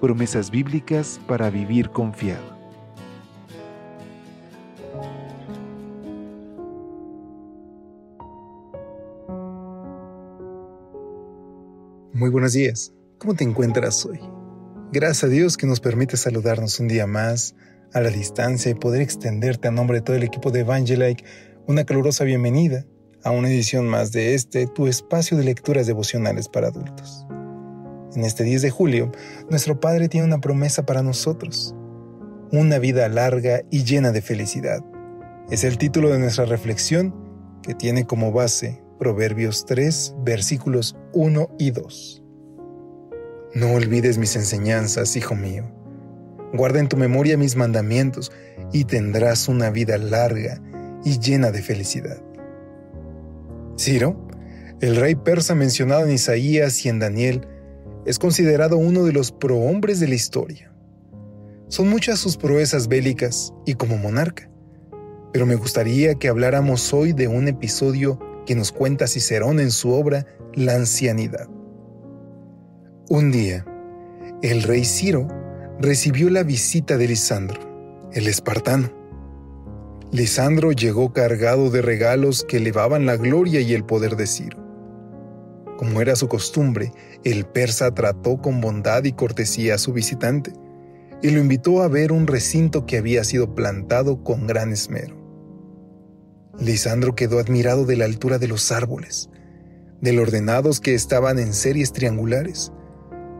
Promesas bíblicas para vivir confiado. Muy buenos días. ¿Cómo te encuentras hoy? Gracias a Dios que nos permite saludarnos un día más a la distancia y poder extenderte a nombre de todo el equipo de Evangelike una calurosa bienvenida a una edición más de este, tu espacio de lecturas devocionales para adultos. En este 10 de julio, nuestro Padre tiene una promesa para nosotros, una vida larga y llena de felicidad. Es el título de nuestra reflexión que tiene como base Proverbios 3, versículos 1 y 2. No olvides mis enseñanzas, hijo mío. Guarda en tu memoria mis mandamientos y tendrás una vida larga y llena de felicidad. Ciro, el rey persa mencionado en Isaías y en Daniel, es considerado uno de los prohombres de la historia. Son muchas sus proezas bélicas y como monarca, pero me gustaría que habláramos hoy de un episodio que nos cuenta Cicerón en su obra La ancianidad. Un día, el rey Ciro recibió la visita de Lisandro, el espartano. Lisandro llegó cargado de regalos que elevaban la gloria y el poder de Ciro. Como era su costumbre, el persa trató con bondad y cortesía a su visitante y lo invitó a ver un recinto que había sido plantado con gran esmero. Lisandro quedó admirado de la altura de los árboles, de lo ordenados que estaban en series triangulares,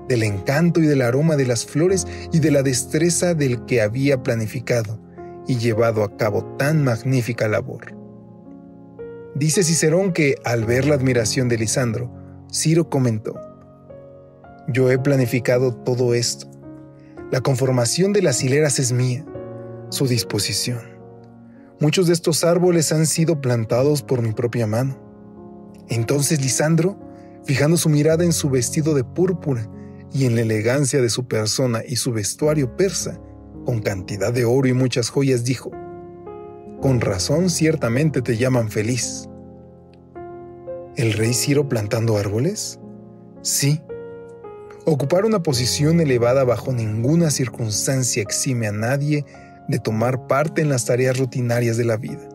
del encanto y del aroma de las flores y de la destreza del que había planificado y llevado a cabo tan magnífica labor. Dice Cicerón que al ver la admiración de Lisandro, Ciro comentó, Yo he planificado todo esto. La conformación de las hileras es mía, su disposición. Muchos de estos árboles han sido plantados por mi propia mano. Entonces Lisandro, fijando su mirada en su vestido de púrpura y en la elegancia de su persona y su vestuario persa, con cantidad de oro y muchas joyas, dijo, Con razón ciertamente te llaman feliz. ¿El rey Ciro plantando árboles? Sí. Ocupar una posición elevada bajo ninguna circunstancia exime a nadie de tomar parte en las tareas rutinarias de la vida.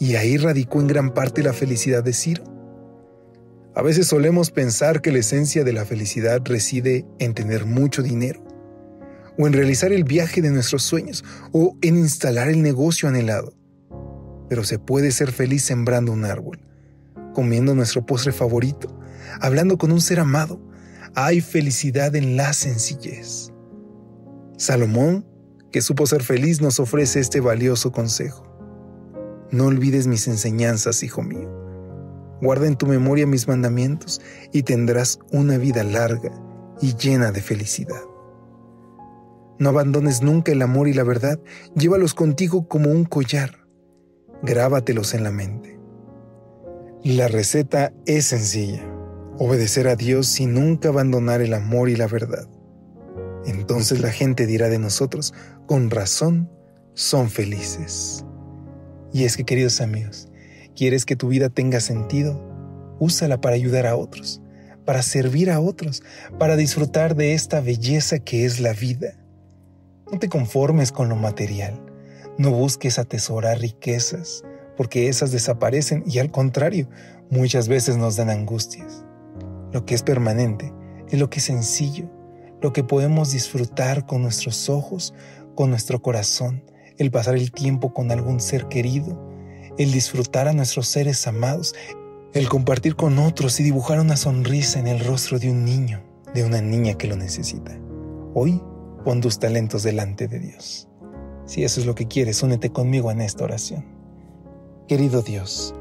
Y ahí radicó en gran parte la felicidad de Ciro. A veces solemos pensar que la esencia de la felicidad reside en tener mucho dinero, o en realizar el viaje de nuestros sueños, o en instalar el negocio anhelado. Pero se puede ser feliz sembrando un árbol, comiendo nuestro postre favorito, hablando con un ser amado. Hay felicidad en la sencillez. Salomón, que supo ser feliz, nos ofrece este valioso consejo. No olvides mis enseñanzas, hijo mío Guarda en tu memoria mis mandamientos y tendrás una vida larga y llena de felicidad. No abandones nunca el amor y la verdad, llévalos contigo como un collar. Grábatelos en la mente. La receta es sencilla. Obedecer a Dios y nunca abandonar el amor y la verdad. Entonces la gente dirá de nosotros, con razón, son felices. Y es que, queridos amigos, ¿Quieres que tu vida tenga sentido? Úsala para ayudar a otros, para servir a otros, para disfrutar de esta belleza que es la vida. No te conformes con lo material. No busques atesorar riquezas, porque esas desaparecen y al contrario, muchas veces nos dan angustias. Lo que es permanente es lo que es sencillo, lo que podemos disfrutar con nuestros ojos, con nuestro corazón, el pasar el tiempo con algún ser querido, el disfrutar a nuestros seres amados, el compartir con otros y dibujar una sonrisa en el rostro de un niño, de una niña que lo necesita. Hoy pon tus talentos delante de Dios. Si eso es lo que quieres, únete conmigo en esta oración. Querido Dios,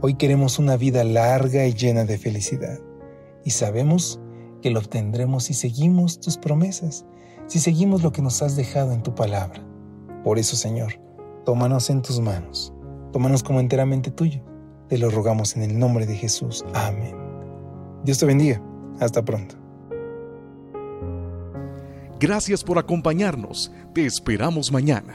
hoy queremos una vida larga y llena de felicidad, y sabemos que lo obtendremos si seguimos tus promesas, si seguimos lo que nos has dejado en tu palabra. Por eso, Señor, tómanos en tus manos, tómanos como enteramente tuyo. Te lo rogamos en el nombre de Jesús. Amén. Dios te bendiga. Hasta pronto. Gracias por acompañarnos. Te esperamos mañana.